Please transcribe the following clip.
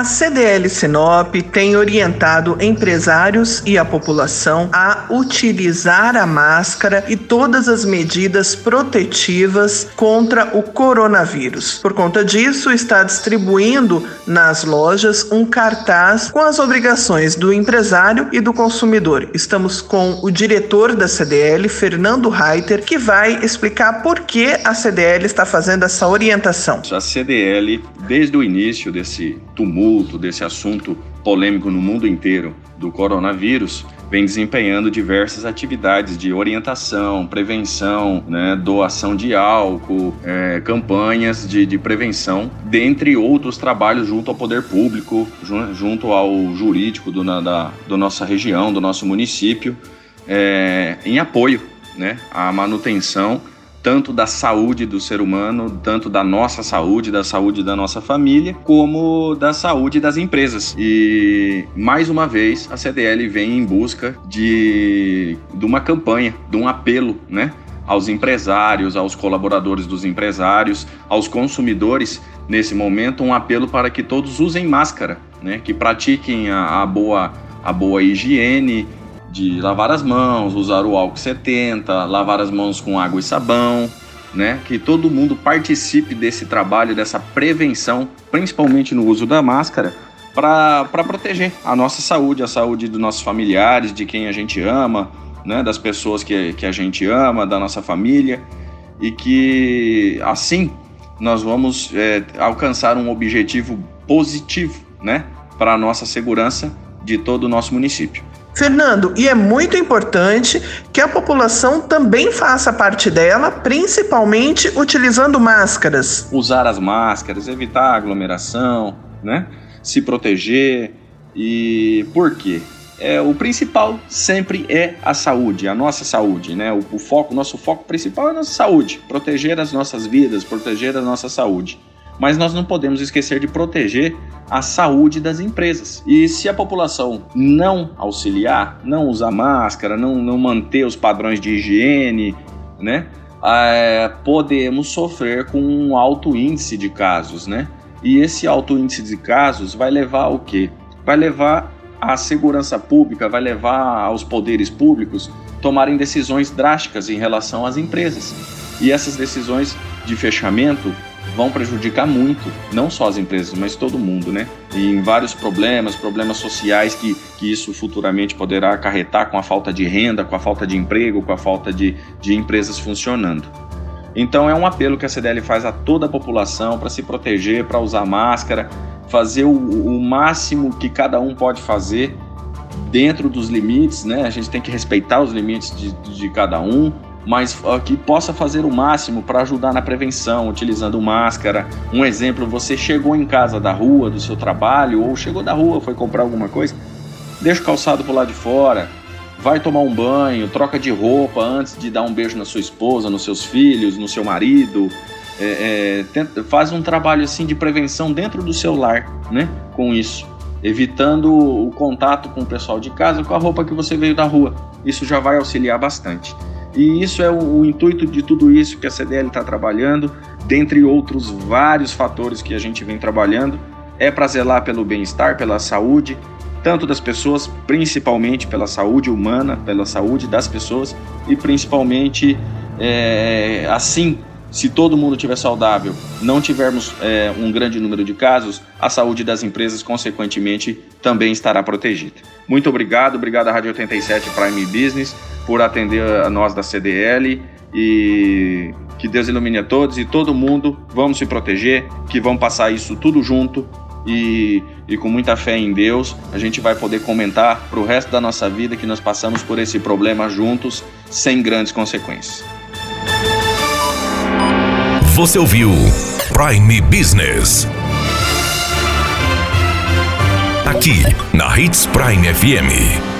A CDL Sinop tem orientado empresários e a população a utilizar a máscara e todas as medidas protetivas contra o coronavírus. Por conta disso, está distribuindo nas lojas um cartaz com as obrigações do empresário e do consumidor. Estamos com o diretor da CDL, Fernando Reiter, que vai explicar por que a CDL está fazendo essa orientação. A CDL, desde o início desse tumulto, desse assunto polêmico no mundo inteiro do coronavírus, vem desempenhando diversas atividades de orientação, prevenção, né, doação de álcool, é, campanhas de, de, prevenção, dentre outros trabalhos junto ao poder público, junto ao jurídico do, na, da do nossa região, do nosso município, é, em apoio né, à manutenção tanto da saúde do ser humano, tanto da nossa saúde, da saúde da nossa família, como da saúde das empresas. E mais uma vez a CDL vem em busca de, de uma campanha, de um apelo, né? Aos empresários, aos colaboradores dos empresários, aos consumidores, nesse momento, um apelo para que todos usem máscara, né? Que pratiquem a, a boa, a boa higiene, de lavar as mãos, usar o álcool 70, lavar as mãos com água e sabão, né? Que todo mundo participe desse trabalho, dessa prevenção, principalmente no uso da máscara, para proteger a nossa saúde, a saúde dos nossos familiares, de quem a gente ama, né? Das pessoas que, que a gente ama, da nossa família, e que assim nós vamos é, alcançar um objetivo positivo, né? Para a nossa segurança de todo o nosso município. Fernando, e é muito importante que a população também faça parte dela, principalmente utilizando máscaras. Usar as máscaras, evitar aglomeração, né? Se proteger. E por quê? É, o principal sempre é a saúde, a nossa saúde, né? O, o foco, nosso foco principal é a nossa saúde, proteger as nossas vidas, proteger a nossa saúde mas nós não podemos esquecer de proteger a saúde das empresas. E se a população não auxiliar, não usar máscara, não, não manter os padrões de higiene, né, é, podemos sofrer com um alto índice de casos, né? E esse alto índice de casos vai levar ao quê? Vai levar à segurança pública, vai levar aos poderes públicos tomarem decisões drásticas em relação às empresas. E essas decisões de fechamento vão prejudicar muito, não só as empresas, mas todo mundo, né? E em vários problemas, problemas sociais que, que isso futuramente poderá acarretar com a falta de renda, com a falta de emprego, com a falta de, de empresas funcionando. Então é um apelo que a CDL faz a toda a população para se proteger, para usar máscara, fazer o, o máximo que cada um pode fazer dentro dos limites, né? A gente tem que respeitar os limites de, de cada um, mas que possa fazer o máximo para ajudar na prevenção, utilizando máscara. Um exemplo, você chegou em casa da rua, do seu trabalho, ou chegou da rua, foi comprar alguma coisa, deixa o calçado por lá de fora, vai tomar um banho, troca de roupa antes de dar um beijo na sua esposa, nos seus filhos, no seu marido. É, é, tenta, faz um trabalho assim de prevenção dentro do seu lar, né? Com isso, evitando o contato com o pessoal de casa com a roupa que você veio da rua. Isso já vai auxiliar bastante. E isso é o, o intuito de tudo isso que a CDL está trabalhando, dentre outros vários fatores que a gente vem trabalhando, é para zelar pelo bem-estar, pela saúde, tanto das pessoas, principalmente pela saúde humana, pela saúde das pessoas e principalmente é, assim se todo mundo estiver saudável, não tivermos é, um grande número de casos, a saúde das empresas, consequentemente, também estará protegida. Muito obrigado, obrigado à Rádio 87 Prime Business por atender a nós da CDL e que Deus ilumine a todos e todo mundo, vamos se proteger, que vamos passar isso tudo junto e, e com muita fé em Deus, a gente vai poder comentar para o resto da nossa vida que nós passamos por esse problema juntos, sem grandes consequências. Você ouviu Prime Business. Aqui, na Hits Prime FM.